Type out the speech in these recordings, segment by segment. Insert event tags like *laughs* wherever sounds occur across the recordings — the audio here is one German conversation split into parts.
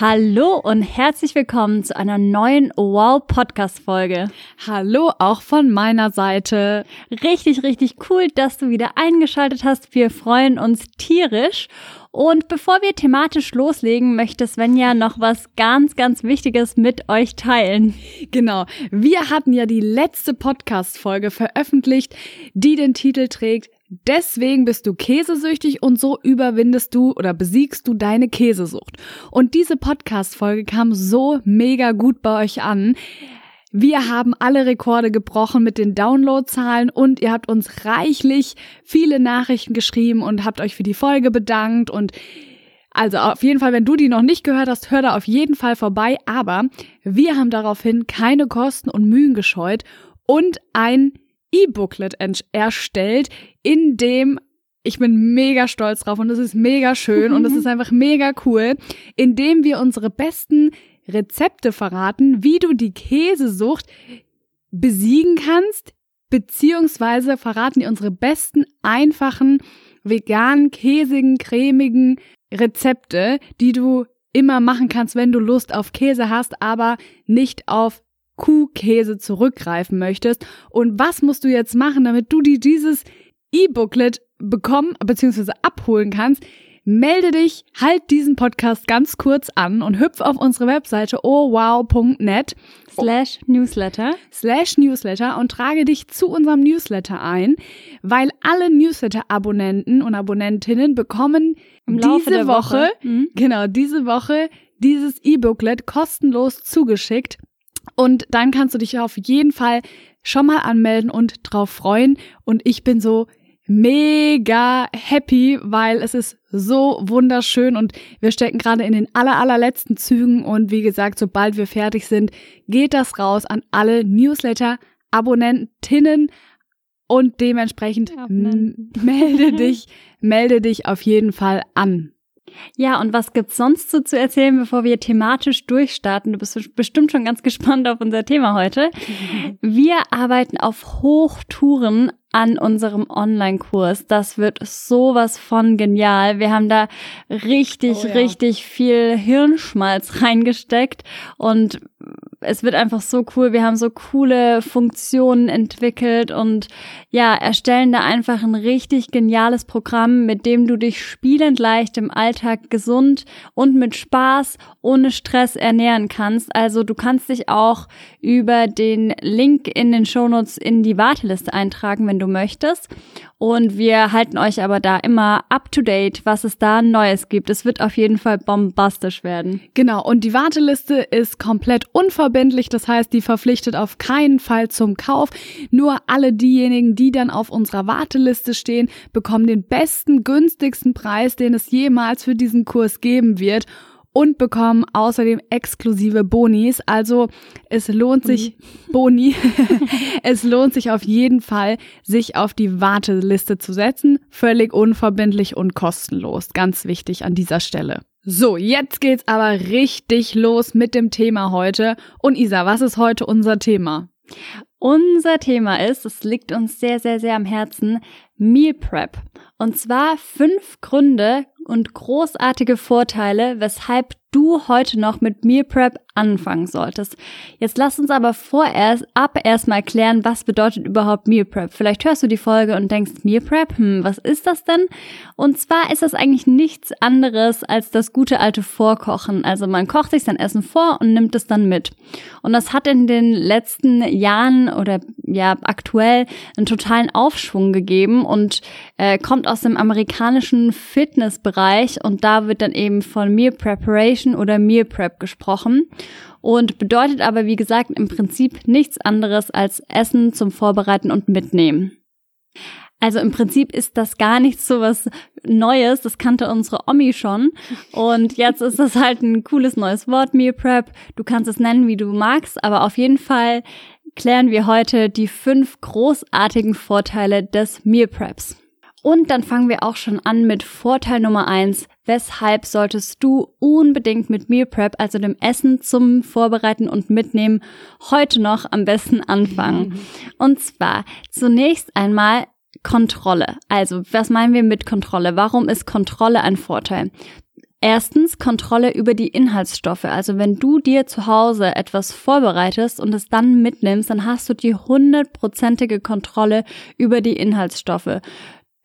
Hallo und herzlich willkommen zu einer neuen Wow Podcast Folge. Hallo auch von meiner Seite. Richtig, richtig cool, dass du wieder eingeschaltet hast. Wir freuen uns tierisch. Und bevor wir thematisch loslegen, möchte Svenja noch was ganz, ganz Wichtiges mit euch teilen. Genau. Wir hatten ja die letzte Podcast-Folge veröffentlicht, die den Titel trägt Deswegen bist du käsesüchtig und so überwindest du oder besiegst du deine Käsesucht. Und diese Podcast-Folge kam so mega gut bei euch an. Wir haben alle Rekorde gebrochen mit den Downloadzahlen und ihr habt uns reichlich viele Nachrichten geschrieben und habt euch für die Folge bedankt und also auf jeden Fall, wenn du die noch nicht gehört hast, hör da auf jeden Fall vorbei. Aber wir haben daraufhin keine Kosten und Mühen gescheut und ein E-Booklet erstellt, in dem ich bin mega stolz drauf und es ist mega schön und es *laughs* ist einfach mega cool, in dem wir unsere besten Rezepte verraten, wie du die Käsesucht besiegen kannst, beziehungsweise verraten die unsere besten, einfachen, veganen, käsigen, cremigen Rezepte, die du immer machen kannst, wenn du Lust auf Käse hast, aber nicht auf Kuhkäse zurückgreifen möchtest. Und was musst du jetzt machen, damit du dir dieses E-Booklet bekommen bzw. abholen kannst? Melde dich, halt diesen Podcast ganz kurz an und hüpf auf unsere Webseite ohwow.net slash newsletter slash newsletter und trage dich zu unserem Newsletter ein, weil alle Newsletter-Abonnenten und Abonnentinnen bekommen diese Woche, Woche mhm. genau, diese Woche dieses E-Booklet kostenlos zugeschickt und dann kannst du dich auf jeden Fall schon mal anmelden und drauf freuen. Und ich bin so mega happy, weil es ist so wunderschön und wir stecken gerade in den aller, allerletzten Zügen und wie gesagt, sobald wir fertig sind, geht das raus an alle Newsletter-Abonnentinnen und dementsprechend melde dich, melde dich auf jeden Fall an. Ja, und was gibt's sonst so zu erzählen, bevor wir thematisch durchstarten? Du bist bestimmt schon ganz *laughs* gespannt auf unser Thema heute. Wir arbeiten auf Hochtouren an unserem Online-Kurs. Das wird sowas von genial. Wir haben da richtig, oh ja. richtig viel Hirnschmalz *laughs* reingesteckt und es wird einfach so cool. Wir haben so coole Funktionen entwickelt und ja, erstellen da einfach ein richtig geniales Programm, mit dem du dich spielend leicht im Alltag gesund und mit Spaß ohne Stress ernähren kannst. Also du kannst dich auch über den Link in den Shownotes in die Warteliste eintragen, wenn du möchtest. Und wir halten euch aber da immer up to date, was es da Neues gibt. Es wird auf jeden Fall bombastisch werden. Genau. Und die Warteliste ist komplett unverbindlich. Das heißt, die verpflichtet auf keinen Fall zum Kauf. Nur alle diejenigen, die dann auf unserer Warteliste stehen, bekommen den besten, günstigsten Preis, den es jemals für diesen Kurs geben wird und bekommen außerdem exklusive Bonis. Also es lohnt sich, Boni, *laughs* es lohnt sich auf jeden Fall, sich auf die Warteliste zu setzen. Völlig unverbindlich und kostenlos. Ganz wichtig an dieser Stelle. So, jetzt geht's aber richtig los mit dem Thema heute. Und Isa, was ist heute unser Thema? Unser Thema ist, es liegt uns sehr, sehr, sehr am Herzen, Meal Prep. Und zwar fünf Gründe und großartige Vorteile, weshalb du heute noch mit Meal Prep anfangen solltest. Jetzt lass uns aber vorerst ab erstmal klären, was bedeutet überhaupt Meal Prep. Vielleicht hörst du die Folge und denkst, Meal Prep, hm, was ist das denn? Und zwar ist das eigentlich nichts anderes als das gute alte Vorkochen. Also man kocht sich sein Essen vor und nimmt es dann mit. Und das hat in den letzten Jahren oder ja aktuell einen totalen Aufschwung gegeben und äh, kommt aus dem amerikanischen Fitnessbereich und da wird dann eben von Meal Preparation oder Meal Prep gesprochen und bedeutet aber, wie gesagt, im Prinzip nichts anderes als Essen zum Vorbereiten und Mitnehmen. Also im Prinzip ist das gar nichts so was Neues, das kannte unsere Omi schon. Und jetzt ist das halt ein cooles neues Wort, Meal Prep. Du kannst es nennen, wie du magst, aber auf jeden Fall klären wir heute die fünf großartigen Vorteile des Meal Preps. Und dann fangen wir auch schon an mit Vorteil Nummer eins. Weshalb solltest du unbedingt mit Meal Prep, also dem Essen zum Vorbereiten und Mitnehmen, heute noch am besten anfangen? *laughs* Und zwar zunächst einmal Kontrolle. Also, was meinen wir mit Kontrolle? Warum ist Kontrolle ein Vorteil? Erstens Kontrolle über die Inhaltsstoffe. Also wenn du dir zu Hause etwas vorbereitest und es dann mitnimmst, dann hast du die hundertprozentige Kontrolle über die Inhaltsstoffe.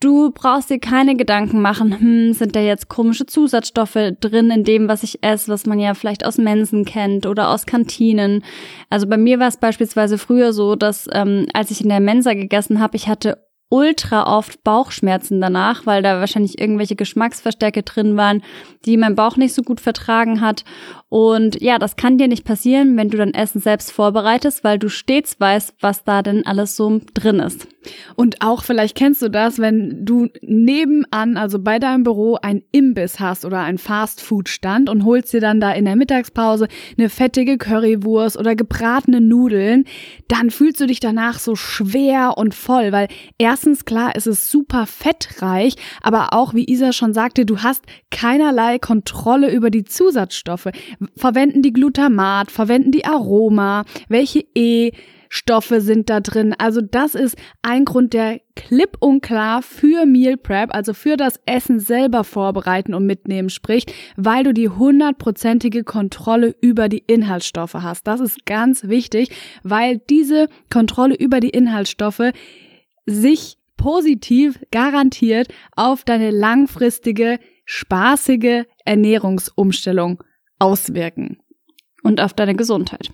Du brauchst dir keine Gedanken machen, hm, sind da jetzt komische Zusatzstoffe drin in dem, was ich esse, was man ja vielleicht aus Mensen kennt oder aus Kantinen. Also bei mir war es beispielsweise früher so, dass ähm, als ich in der Mensa gegessen habe, ich hatte ultra oft Bauchschmerzen danach, weil da wahrscheinlich irgendwelche Geschmacksverstärke drin waren, die mein Bauch nicht so gut vertragen hat. Und ja, das kann dir nicht passieren, wenn du dein Essen selbst vorbereitest, weil du stets weißt, was da denn alles so drin ist. Und auch vielleicht kennst du das, wenn du nebenan, also bei deinem Büro, ein Imbiss hast oder ein Fastfood-Stand und holst dir dann da in der Mittagspause eine fettige Currywurst oder gebratene Nudeln, dann fühlst du dich danach so schwer und voll, weil erstens klar, es ist super fettreich, aber auch, wie Isa schon sagte, du hast keinerlei Kontrolle über die Zusatzstoffe. Verwenden die Glutamat, verwenden die Aroma, welche E Stoffe sind da drin. Also das ist ein Grund, der klipp und klar für Meal Prep, also für das Essen selber vorbereiten und mitnehmen spricht, weil du die hundertprozentige Kontrolle über die Inhaltsstoffe hast. Das ist ganz wichtig, weil diese Kontrolle über die Inhaltsstoffe sich positiv garantiert auf deine langfristige, spaßige Ernährungsumstellung auswirken. Und auf deine Gesundheit.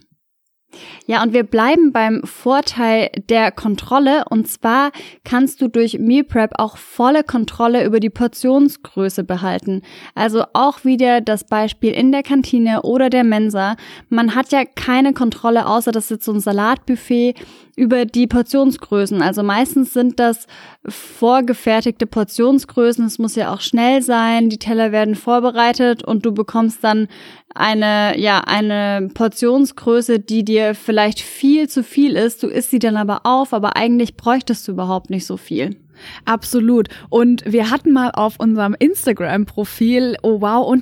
Ja, und wir bleiben beim Vorteil der Kontrolle. Und zwar kannst du durch Meal Prep auch volle Kontrolle über die Portionsgröße behalten. Also auch wieder das Beispiel in der Kantine oder der Mensa. Man hat ja keine Kontrolle, außer das ist jetzt so ein Salatbuffet über die Portionsgrößen. Also meistens sind das vorgefertigte Portionsgrößen. Es muss ja auch schnell sein. Die Teller werden vorbereitet und du bekommst dann eine, ja, eine Portionsgröße, die dir vielleicht viel zu viel ist. Du isst sie dann aber auf, aber eigentlich bräuchtest du überhaupt nicht so viel. Absolut. Und wir hatten mal auf unserem Instagram-Profil, oh wow,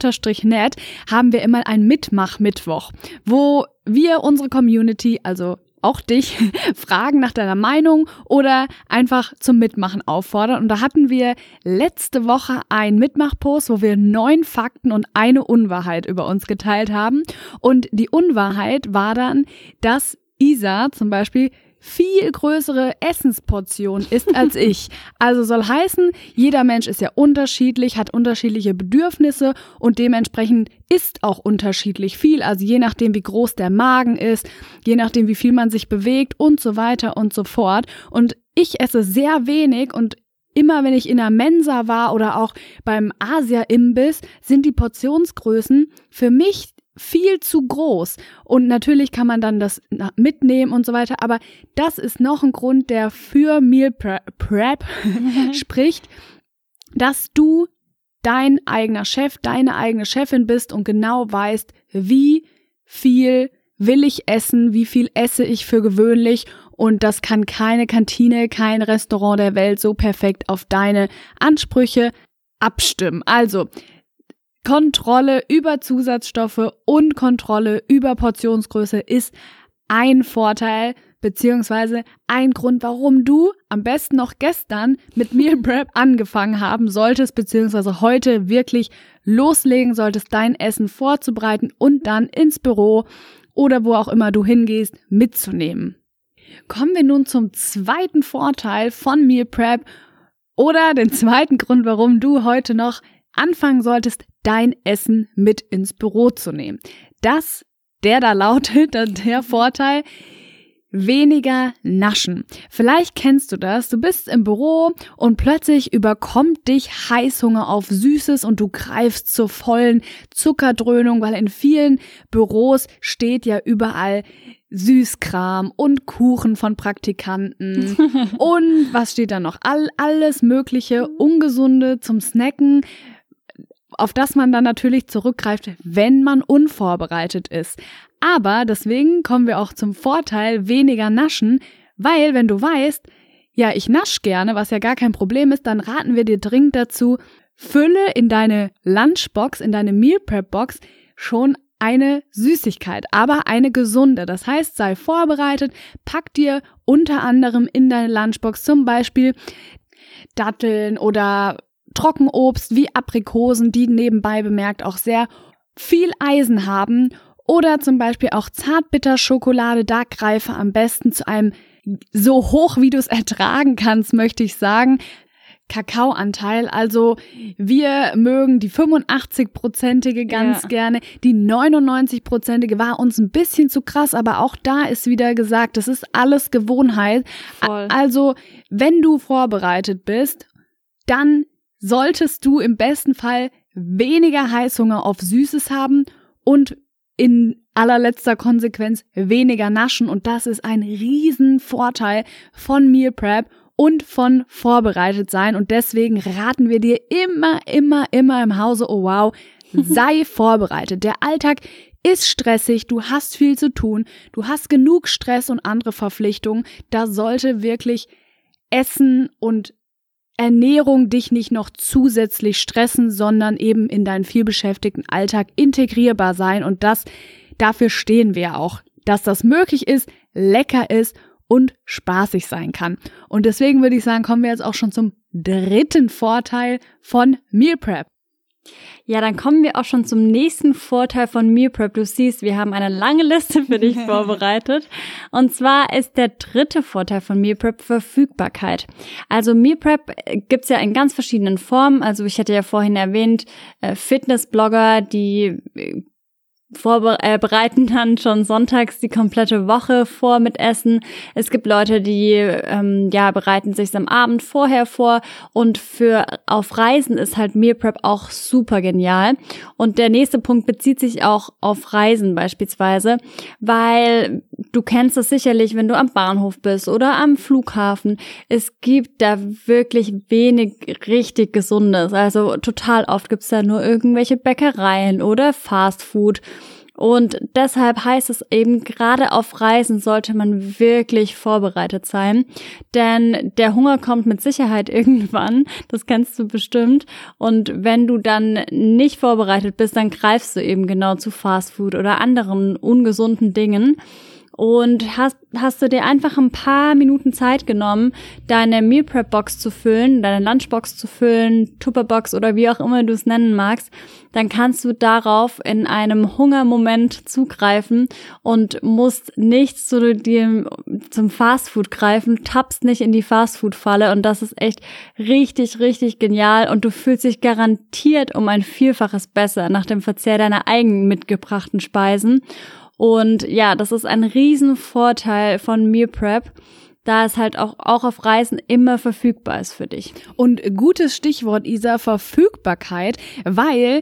net, haben wir immer ein Mitmach-Mittwoch, wo wir unsere Community, also auch dich *laughs* fragen nach deiner Meinung oder einfach zum Mitmachen auffordern. Und da hatten wir letzte Woche einen Mitmachpost, wo wir neun Fakten und eine Unwahrheit über uns geteilt haben. Und die Unwahrheit war dann, dass Isa zum Beispiel viel größere Essensportion ist als *laughs* ich. Also soll heißen, jeder Mensch ist ja unterschiedlich, hat unterschiedliche Bedürfnisse und dementsprechend isst auch unterschiedlich viel. Also je nachdem, wie groß der Magen ist, je nachdem, wie viel man sich bewegt und so weiter und so fort. Und ich esse sehr wenig und immer wenn ich in der Mensa war oder auch beim Asia-Imbiss, sind die Portionsgrößen für mich viel zu groß. Und natürlich kann man dann das mitnehmen und so weiter, aber das ist noch ein Grund, der für Meal Prep *laughs* spricht, dass du dein eigener Chef, deine eigene Chefin bist und genau weißt, wie viel will ich essen, wie viel esse ich für gewöhnlich und das kann keine Kantine, kein Restaurant der Welt so perfekt auf deine Ansprüche abstimmen. Also, Kontrolle über Zusatzstoffe und Kontrolle über Portionsgröße ist ein Vorteil beziehungsweise ein Grund, warum du am besten noch gestern mit Meal *laughs* Prep angefangen haben solltest, beziehungsweise heute wirklich loslegen solltest, dein Essen vorzubereiten und dann ins Büro oder wo auch immer du hingehst, mitzunehmen. Kommen wir nun zum zweiten Vorteil von Meal Prep oder den *laughs* zweiten Grund, warum du heute noch anfangen solltest, dein Essen mit ins Büro zu nehmen. Das, der da lautet, *laughs* der Vorteil, weniger naschen. Vielleicht kennst du das. Du bist im Büro und plötzlich überkommt dich Heißhunger auf Süßes und du greifst zur vollen Zuckerdröhnung, weil in vielen Büros steht ja überall Süßkram und Kuchen von Praktikanten *laughs* und was steht da noch? All, alles mögliche Ungesunde zum Snacken auf das man dann natürlich zurückgreift, wenn man unvorbereitet ist. Aber deswegen kommen wir auch zum Vorteil weniger naschen, weil wenn du weißt, ja, ich nasch gerne, was ja gar kein Problem ist, dann raten wir dir dringend dazu, fülle in deine Lunchbox, in deine Meal Prep Box schon eine Süßigkeit, aber eine gesunde. Das heißt, sei vorbereitet, pack dir unter anderem in deine Lunchbox zum Beispiel Datteln oder Trockenobst wie Aprikosen, die nebenbei bemerkt auch sehr viel Eisen haben oder zum Beispiel auch Zartbitterschokolade, da greife am besten zu einem so hoch, wie du es ertragen kannst, möchte ich sagen. Kakaoanteil. Also wir mögen die 85-prozentige ganz ja. gerne. Die 99-prozentige war uns ein bisschen zu krass, aber auch da ist wieder gesagt, das ist alles Gewohnheit. Voll. Also wenn du vorbereitet bist, dann solltest du im besten Fall weniger Heißhunger auf Süßes haben und in allerletzter Konsequenz weniger naschen. Und das ist ein Riesenvorteil von Meal Prep und von vorbereitet sein. Und deswegen raten wir dir immer, immer, immer im Hause, oh wow, *laughs* sei vorbereitet. Der Alltag ist stressig, du hast viel zu tun, du hast genug Stress und andere Verpflichtungen, da sollte wirklich Essen und Ernährung dich nicht noch zusätzlich stressen, sondern eben in deinen vielbeschäftigten Alltag integrierbar sein. Und das, dafür stehen wir auch, dass das möglich ist, lecker ist und spaßig sein kann. Und deswegen würde ich sagen, kommen wir jetzt auch schon zum dritten Vorteil von Meal Prep. Ja, dann kommen wir auch schon zum nächsten Vorteil von Meal Prep. Du siehst, wir haben eine lange Liste für dich *laughs* vorbereitet. Und zwar ist der dritte Vorteil von Meal Prep Verfügbarkeit. Also Meal Prep gibt's ja in ganz verschiedenen Formen. Also ich hatte ja vorhin erwähnt, äh, Fitnessblogger, die äh, vorbereiten äh, dann schon sonntags die komplette Woche vor mit Essen. Es gibt Leute, die ähm, ja bereiten sich am Abend vorher vor und für auf Reisen ist halt Meal Prep auch super genial. Und der nächste Punkt bezieht sich auch auf Reisen beispielsweise, weil du kennst es sicherlich, wenn du am Bahnhof bist oder am Flughafen. Es gibt da wirklich wenig richtig Gesundes. Also total oft gibt's da nur irgendwelche Bäckereien oder Fast Food. Und deshalb heißt es eben, gerade auf Reisen sollte man wirklich vorbereitet sein. Denn der Hunger kommt mit Sicherheit *laughs* irgendwann. Das kennst du bestimmt. Und wenn du dann nicht vorbereitet bist, dann greifst du eben genau zu Fastfood oder anderen ungesunden Dingen und hast, hast du dir einfach ein paar Minuten Zeit genommen, deine Meal Prep Box zu füllen, deine Lunchbox zu füllen, Tupperbox oder wie auch immer du es nennen magst, dann kannst du darauf in einem Hungermoment zugreifen und musst nicht zu dir zum Fastfood greifen, tappst nicht in die Fastfood-Falle und das ist echt richtig, richtig genial und du fühlst dich garantiert um ein Vielfaches besser nach dem Verzehr deiner eigenen mitgebrachten Speisen. Und ja, das ist ein Riesenvorteil von Meal Prep da es halt auch, auch auf Reisen immer verfügbar ist für dich. Und gutes Stichwort, Isa, Verfügbarkeit, weil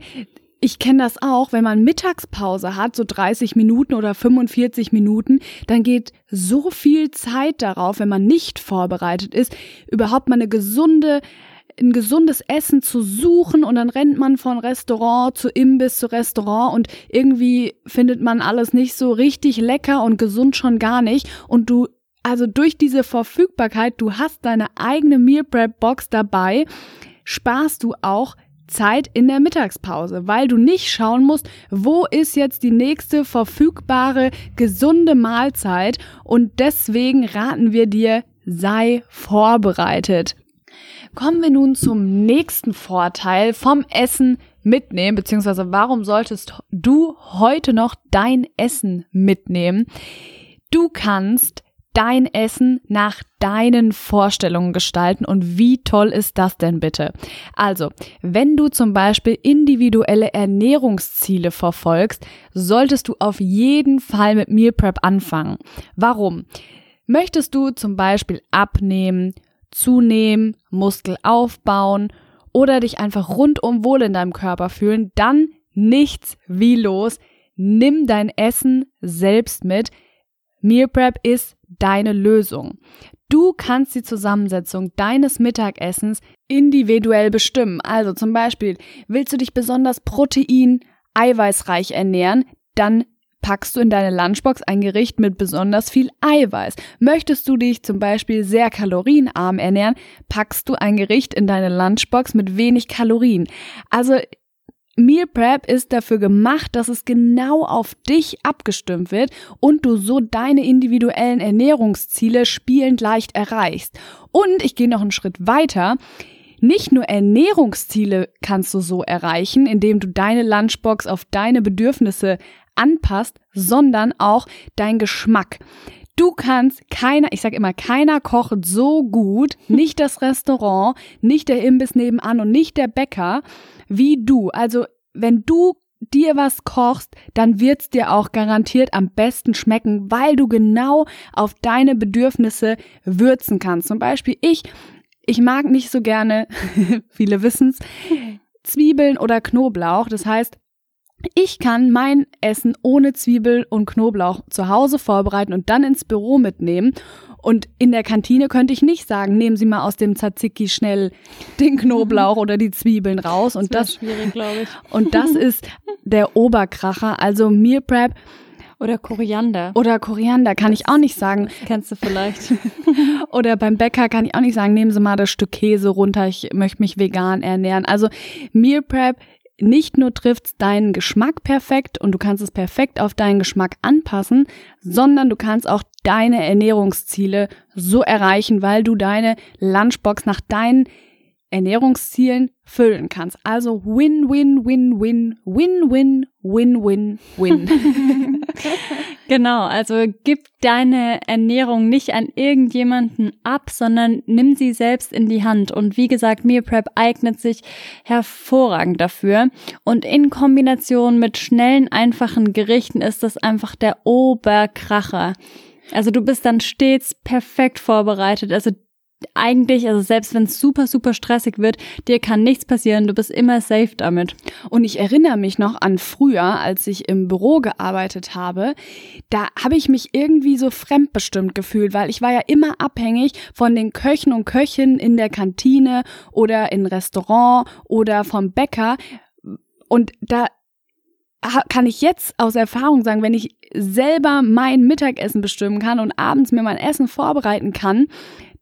ich kenne das auch, wenn man Mittagspause hat, so 30 Minuten oder 45 Minuten, dann geht so viel Zeit darauf, wenn man nicht vorbereitet ist, überhaupt mal eine gesunde ein gesundes Essen zu suchen und dann rennt man von Restaurant zu Imbiss zu Restaurant und irgendwie findet man alles nicht so richtig lecker und gesund schon gar nicht und du also durch diese Verfügbarkeit, du hast deine eigene Meal Prep Box dabei, sparst du auch Zeit in der Mittagspause, weil du nicht schauen musst, wo ist jetzt die nächste verfügbare gesunde Mahlzeit und deswegen raten wir dir, sei vorbereitet. Kommen wir nun zum nächsten Vorteil vom Essen mitnehmen, beziehungsweise warum solltest du heute noch dein Essen mitnehmen? Du kannst dein Essen nach deinen Vorstellungen gestalten und wie toll ist das denn bitte? Also, wenn du zum Beispiel individuelle Ernährungsziele verfolgst, solltest du auf jeden Fall mit Meal Prep anfangen. Warum? Möchtest du zum Beispiel abnehmen, zunehmen, Muskel aufbauen oder dich einfach rundum wohl in deinem Körper fühlen, dann nichts wie los. Nimm dein Essen selbst mit. Meal Prep ist deine Lösung. Du kannst die Zusammensetzung deines Mittagessens individuell bestimmen. Also zum Beispiel, willst du dich besonders protein, eiweißreich ernähren, dann packst du in deine Lunchbox ein Gericht mit besonders viel Eiweiß. Möchtest du dich zum Beispiel sehr kalorienarm ernähren, packst du ein Gericht in deine Lunchbox mit wenig Kalorien. Also Meal Prep ist dafür gemacht, dass es genau auf dich abgestimmt wird und du so deine individuellen Ernährungsziele spielend leicht erreichst. Und ich gehe noch einen Schritt weiter. Nicht nur Ernährungsziele kannst du so erreichen, indem du deine Lunchbox auf deine Bedürfnisse anpasst, sondern auch dein Geschmack. Du kannst keiner, ich sag immer, keiner kocht so gut, *laughs* nicht das Restaurant, nicht der Imbiss nebenan und nicht der Bäcker, wie du. Also, wenn du dir was kochst, dann wird's dir auch garantiert am besten schmecken, weil du genau auf deine Bedürfnisse würzen kannst. Zum Beispiel ich, ich mag nicht so gerne, *laughs* viele wissen's, *laughs* Zwiebeln oder Knoblauch. Das heißt, ich kann mein Essen ohne Zwiebel und Knoblauch zu Hause vorbereiten und dann ins Büro mitnehmen. Und in der Kantine könnte ich nicht sagen, nehmen Sie mal aus dem Tzatziki schnell den Knoblauch oder die Zwiebeln raus. Und das, das schwierig, glaube ich. *laughs* Und das ist der Oberkracher. Also Meal Prep. Oder Koriander. Oder Koriander kann ich auch nicht sagen. Das kennst du vielleicht. *laughs* oder beim Bäcker kann ich auch nicht sagen, nehmen Sie mal das Stück Käse runter, ich möchte mich vegan ernähren. Also Meal Prep nicht nur trifft deinen Geschmack perfekt und du kannst es perfekt auf deinen Geschmack anpassen, sondern du kannst auch deine Ernährungsziele so erreichen, weil du deine Lunchbox nach deinen Ernährungszielen füllen kannst. Also win, win, win, win, win, win, win, win, win. *laughs* *laughs* genau, also gib deine Ernährung nicht an irgendjemanden ab, sondern nimm sie selbst in die Hand. Und wie gesagt, Meal Prep eignet sich hervorragend dafür. Und in Kombination mit schnellen, einfachen Gerichten ist das einfach der Oberkracher. Also du bist dann stets perfekt vorbereitet. Also eigentlich, also selbst wenn es super, super stressig wird, dir kann nichts passieren, du bist immer safe damit. Und ich erinnere mich noch an früher, als ich im Büro gearbeitet habe, da habe ich mich irgendwie so fremdbestimmt gefühlt, weil ich war ja immer abhängig von den Köchen und Köchinnen in der Kantine oder im Restaurant oder vom Bäcker. Und da kann ich jetzt aus Erfahrung sagen, wenn ich selber mein Mittagessen bestimmen kann und abends mir mein Essen vorbereiten kann,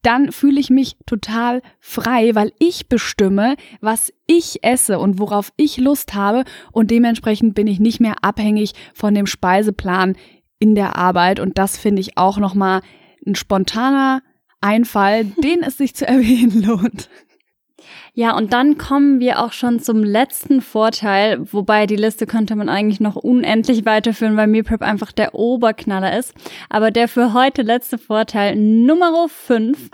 dann fühle ich mich total frei, weil ich bestimme, was ich esse und worauf ich Lust habe und dementsprechend bin ich nicht mehr abhängig von dem Speiseplan in der Arbeit und das finde ich auch noch mal ein spontaner Einfall, *laughs* den es sich zu erwähnen lohnt. Ja, und dann kommen wir auch schon zum letzten Vorteil, wobei die Liste könnte man eigentlich noch unendlich weiterführen, weil Meal Prep einfach der Oberknaller ist. Aber der für heute letzte Vorteil Nummer 5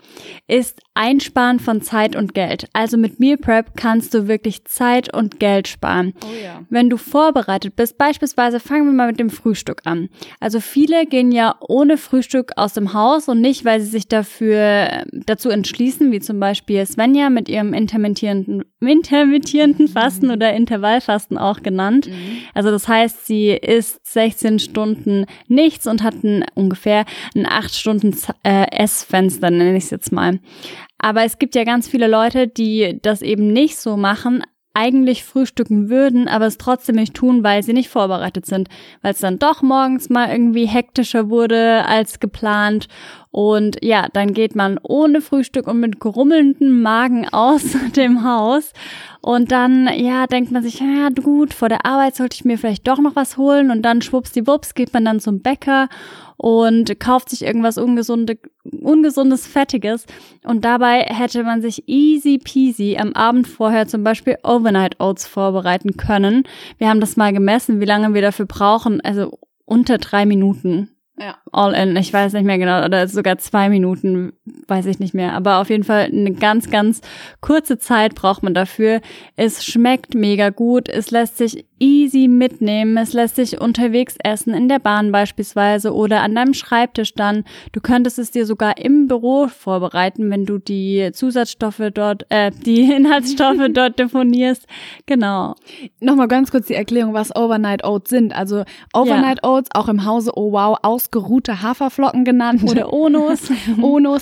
ist Einsparen von Zeit und Geld. Also mit Meal Prep kannst du wirklich Zeit und Geld sparen. Oh ja. Wenn du vorbereitet bist, beispielsweise fangen wir mal mit dem Frühstück an. Also viele gehen ja ohne Frühstück aus dem Haus und nicht, weil sie sich dafür dazu entschließen, wie zum Beispiel Svenja mit ihrem intermittierenden, intermittierenden Fasten mhm. oder Intervallfasten auch genannt. Mhm. Also das heißt, sie isst 16 Stunden nichts und hat ein, ungefähr ein 8 Stunden äh, Essfenster, nenne ich es jetzt mal. Aber es gibt ja ganz viele Leute, die das eben nicht so machen, eigentlich frühstücken würden, aber es trotzdem nicht tun, weil sie nicht vorbereitet sind, weil es dann doch morgens mal irgendwie hektischer wurde als geplant und ja, dann geht man ohne Frühstück und mit grummelndem Magen aus *laughs* dem Haus. Und dann, ja, denkt man sich, ja, gut, vor der Arbeit sollte ich mir vielleicht doch noch was holen. Und dann schwuppsdiwupps geht man dann zum Bäcker und kauft sich irgendwas ungesunde, ungesundes, fettiges. Und dabei hätte man sich easy peasy am Abend vorher zum Beispiel Overnight Oats vorbereiten können. Wir haben das mal gemessen, wie lange wir dafür brauchen. Also unter drei Minuten. Ja. All in, ich weiß nicht mehr genau, oder sogar zwei Minuten, weiß ich nicht mehr. Aber auf jeden Fall eine ganz, ganz kurze Zeit braucht man dafür. Es schmeckt mega gut, es lässt sich easy mitnehmen. Es lässt sich unterwegs essen, in der Bahn beispielsweise oder an deinem Schreibtisch dann. Du könntest es dir sogar im Büro vorbereiten, wenn du die Zusatzstoffe dort, äh, die *laughs* Inhaltsstoffe *laughs* dort deponierst. Genau. Nochmal ganz kurz die Erklärung, was Overnight Oats sind. Also Overnight ja. Oats, auch im Hause Oh Wow, ausgeruhte Haferflocken genannt. *laughs* Oder Onos. Onos.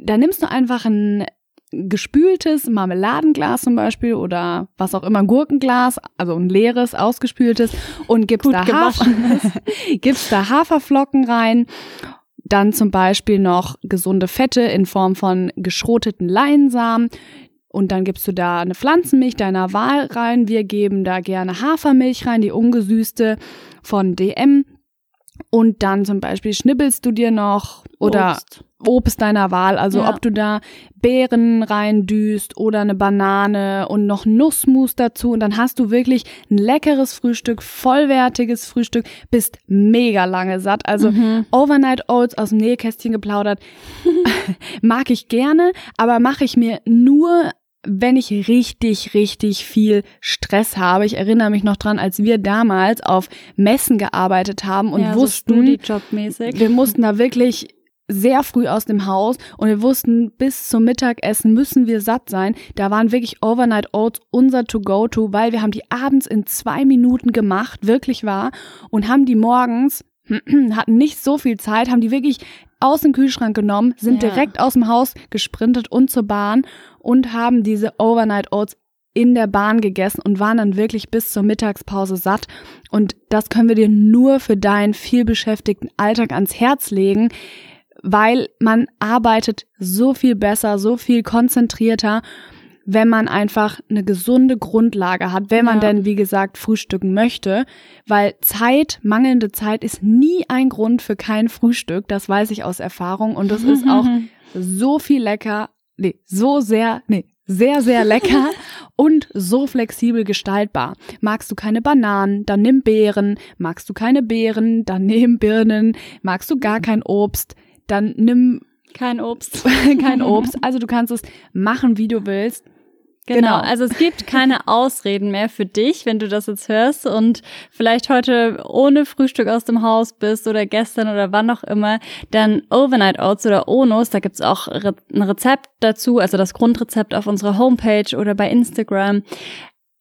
Da nimmst du einfach ein gespültes Marmeladenglas zum Beispiel oder was auch immer, ein Gurkenglas, also ein leeres, ausgespültes und gibst da, Hafer, *laughs* gibst da Haferflocken rein. Dann zum Beispiel noch gesunde Fette in Form von geschroteten Leinsamen. Und dann gibst du da eine Pflanzenmilch deiner Wahl rein. Wir geben da gerne Hafermilch rein, die ungesüßte von DM. Und dann zum Beispiel schnibbelst du dir noch oder Obst, Obst deiner Wahl, also ja. ob du da Beeren reindüst oder eine Banane und noch Nussmus dazu und dann hast du wirklich ein leckeres Frühstück, vollwertiges Frühstück, bist mega lange satt. Also mhm. Overnight Oats aus dem Nähkästchen geplaudert, *laughs* mag ich gerne, aber mache ich mir nur wenn ich richtig, richtig viel Stress habe. Ich erinnere mich noch dran, als wir damals auf Messen gearbeitet haben und ja, wussten, so wir mussten da wirklich sehr früh aus dem Haus und wir wussten, bis zum Mittagessen müssen wir satt sein. Da waren wirklich Overnight Oats unser To-Go-To, weil wir haben die abends in zwei Minuten gemacht, wirklich wahr, und haben die morgens, *clears throat* hatten nicht so viel Zeit, haben die wirklich aus dem Kühlschrank genommen, sind ja. direkt aus dem Haus gesprintet und zur Bahn und haben diese Overnight Oats in der Bahn gegessen und waren dann wirklich bis zur Mittagspause satt. Und das können wir dir nur für deinen vielbeschäftigten Alltag ans Herz legen, weil man arbeitet so viel besser, so viel konzentrierter, wenn man einfach eine gesunde Grundlage hat, wenn man ja. denn, wie gesagt, frühstücken möchte. Weil Zeit, mangelnde Zeit ist nie ein Grund für kein Frühstück. Das weiß ich aus Erfahrung. Und das ist auch *laughs* so viel lecker, nee, so sehr, nee, sehr, sehr lecker *laughs* und so flexibel gestaltbar. Magst du keine Bananen, dann nimm Beeren. Magst du keine Beeren, dann nimm Birnen. Magst du gar kein Obst, dann nimm kein Obst. *laughs* kein *laughs* Obst. Also du kannst es machen, wie du willst. Genau. genau, also es gibt keine Ausreden mehr für dich, wenn du das jetzt hörst und vielleicht heute ohne Frühstück aus dem Haus bist oder gestern oder wann auch immer, dann Overnight Oats oder Onos, da gibt's auch ein Rezept dazu, also das Grundrezept auf unserer Homepage oder bei Instagram.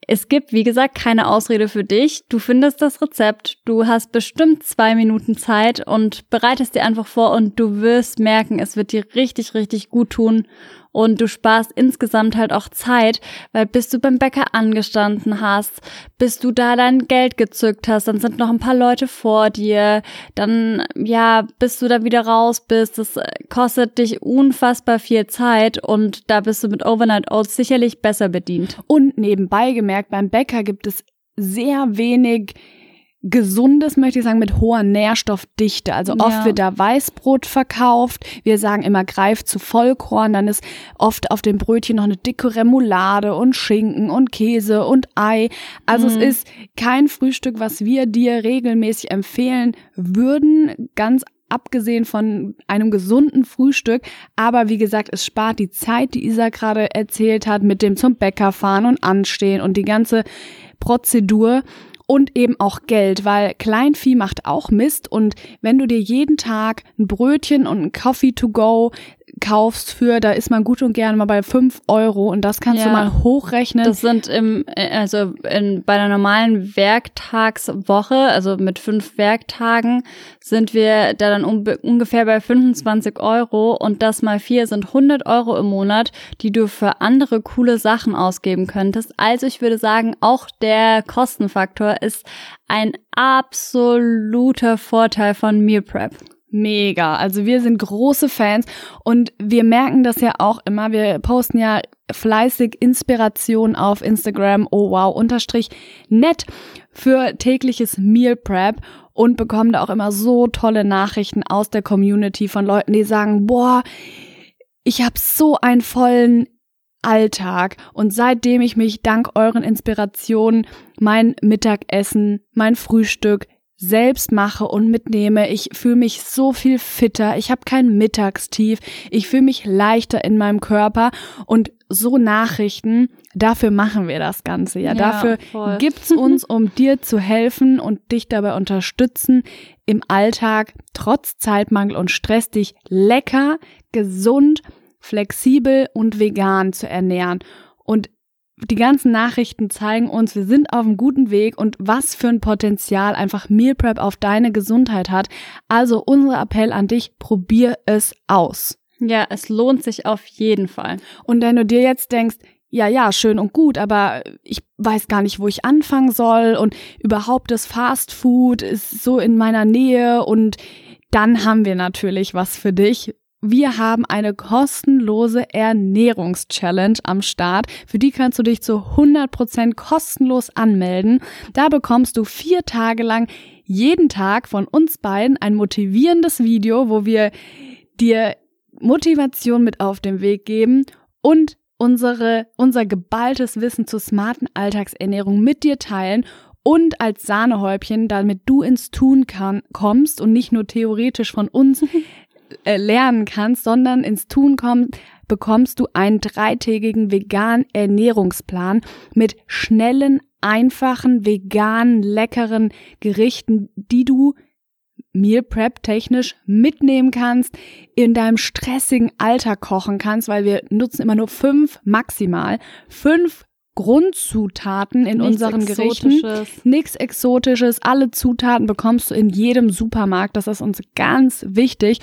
Es gibt, wie gesagt, keine Ausrede für dich. Du findest das Rezept, du hast bestimmt zwei Minuten Zeit und bereitest dir einfach vor und du wirst merken, es wird dir richtig, richtig gut tun und du sparst insgesamt halt auch Zeit, weil bis du beim Bäcker angestanden hast, bis du da dein Geld gezückt hast, dann sind noch ein paar Leute vor dir, dann ja, bis du da wieder raus bist, das äh, kostet dich unfassbar viel Zeit und da bist du mit Overnight Oats sicherlich besser bedient. Und nebenbei gemerkt, beim Bäcker gibt es sehr wenig gesundes, möchte ich sagen, mit hoher Nährstoffdichte. Also oft ja. wird da Weißbrot verkauft. Wir sagen immer, greif zu Vollkorn. Dann ist oft auf dem Brötchen noch eine dicke Remoulade und Schinken und Käse und Ei. Also mhm. es ist kein Frühstück, was wir dir regelmäßig empfehlen würden. Ganz abgesehen von einem gesunden Frühstück. Aber wie gesagt, es spart die Zeit, die Isa gerade erzählt hat, mit dem zum Bäcker fahren und anstehen und die ganze Prozedur und eben auch Geld, weil Kleinvieh macht auch Mist und wenn du dir jeden Tag ein Brötchen und ein Coffee to go kaufst für, da ist man gut und gerne mal bei fünf Euro und das kannst ja. du mal hochrechnen. Das sind im, also in, bei einer normalen Werktagswoche, also mit fünf Werktagen, sind wir da dann um, ungefähr bei 25 Euro und das mal vier sind 100 Euro im Monat, die du für andere coole Sachen ausgeben könntest. Also ich würde sagen, auch der Kostenfaktor ist ein absoluter Vorteil von Meal Prep. Mega. Also wir sind große Fans und wir merken das ja auch immer. Wir posten ja fleißig Inspiration auf Instagram, oh wow, unterstrich nett für tägliches Meal Prep und bekommen da auch immer so tolle Nachrichten aus der Community von Leuten, die sagen, boah, ich habe so einen vollen Alltag und seitdem ich mich dank euren Inspirationen mein Mittagessen, mein Frühstück, selbst mache und mitnehme. Ich fühle mich so viel fitter. Ich habe kein Mittagstief. Ich fühle mich leichter in meinem Körper und so Nachrichten, dafür machen wir das Ganze. Ja, ja dafür voll. gibt's uns, um *laughs* dir zu helfen und dich dabei unterstützen, im Alltag trotz Zeitmangel und Stress dich lecker, gesund, flexibel und vegan zu ernähren. Und die ganzen Nachrichten zeigen uns, wir sind auf einem guten Weg und was für ein Potenzial einfach Meal Prep auf deine Gesundheit hat. Also unser Appell an dich, probier es aus. Ja, es lohnt sich auf jeden Fall. Und wenn du dir jetzt denkst, ja, ja, schön und gut, aber ich weiß gar nicht, wo ich anfangen soll und überhaupt das Fast Food ist so in meiner Nähe und dann haben wir natürlich was für dich. Wir haben eine kostenlose Ernährungschallenge am Start. Für die kannst du dich zu 100% kostenlos anmelden. Da bekommst du vier Tage lang jeden Tag von uns beiden ein motivierendes Video, wo wir dir Motivation mit auf den Weg geben und unsere, unser geballtes Wissen zur smarten Alltagsernährung mit dir teilen und als Sahnehäubchen, damit du ins Tun kann, kommst und nicht nur theoretisch von uns *laughs* äh, lernen kannst, sondern ins Tun kommst, bekommst du einen dreitägigen veganen Ernährungsplan mit schnellen, einfachen, veganen, leckeren Gerichten, die du Meal Prep technisch mitnehmen kannst, in deinem stressigen Alltag kochen kannst, weil wir nutzen immer nur fünf maximal, fünf Grundzutaten in Nichts unseren Gerichten. Nichts Exotisches. Alle Zutaten bekommst du in jedem Supermarkt. Das ist uns ganz wichtig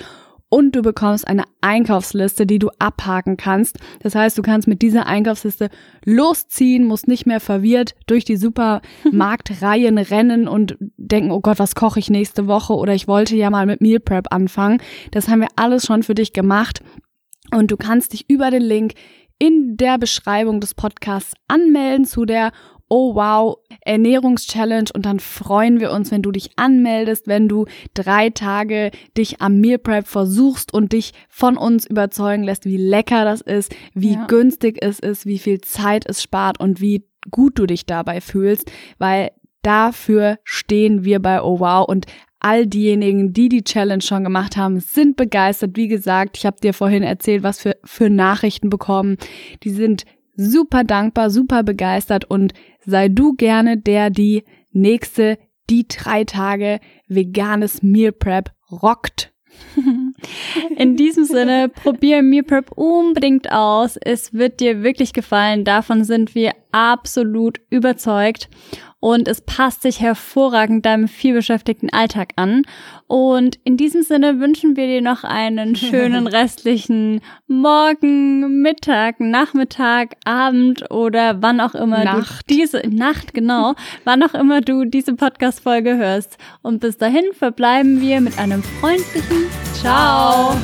und du bekommst eine Einkaufsliste, die du abhaken kannst. Das heißt, du kannst mit dieser Einkaufsliste losziehen, musst nicht mehr verwirrt durch die Supermarktreihen *laughs* rennen und denken, oh Gott, was koche ich nächste Woche oder ich wollte ja mal mit Meal Prep anfangen. Das haben wir alles schon für dich gemacht und du kannst dich über den Link in der Beschreibung des Podcasts anmelden zu der oh wow, Ernährungschallenge und dann freuen wir uns, wenn du dich anmeldest, wenn du drei Tage dich am Meal Prep versuchst und dich von uns überzeugen lässt, wie lecker das ist, wie ja. günstig es ist, wie viel Zeit es spart und wie gut du dich dabei fühlst, weil dafür stehen wir bei Oh Wow und all diejenigen, die die Challenge schon gemacht haben, sind begeistert. Wie gesagt, ich habe dir vorhin erzählt, was für, für Nachrichten bekommen. Die sind super dankbar, super begeistert und sei du gerne der, die nächste, die drei Tage veganes Meal Prep rockt. *laughs* In diesem Sinne, probier Meal Prep unbedingt aus. Es wird dir wirklich gefallen. Davon sind wir absolut überzeugt und es passt sich hervorragend deinem vielbeschäftigten Alltag an. Und in diesem Sinne wünschen wir dir noch einen *laughs* schönen restlichen Morgen, Mittag, Nachmittag, Abend oder wann auch immer Nacht. du diese Nacht genau, *laughs* wann auch immer du diese Podcast Folge hörst. Und bis dahin verbleiben wir mit einem freundlichen Ciao.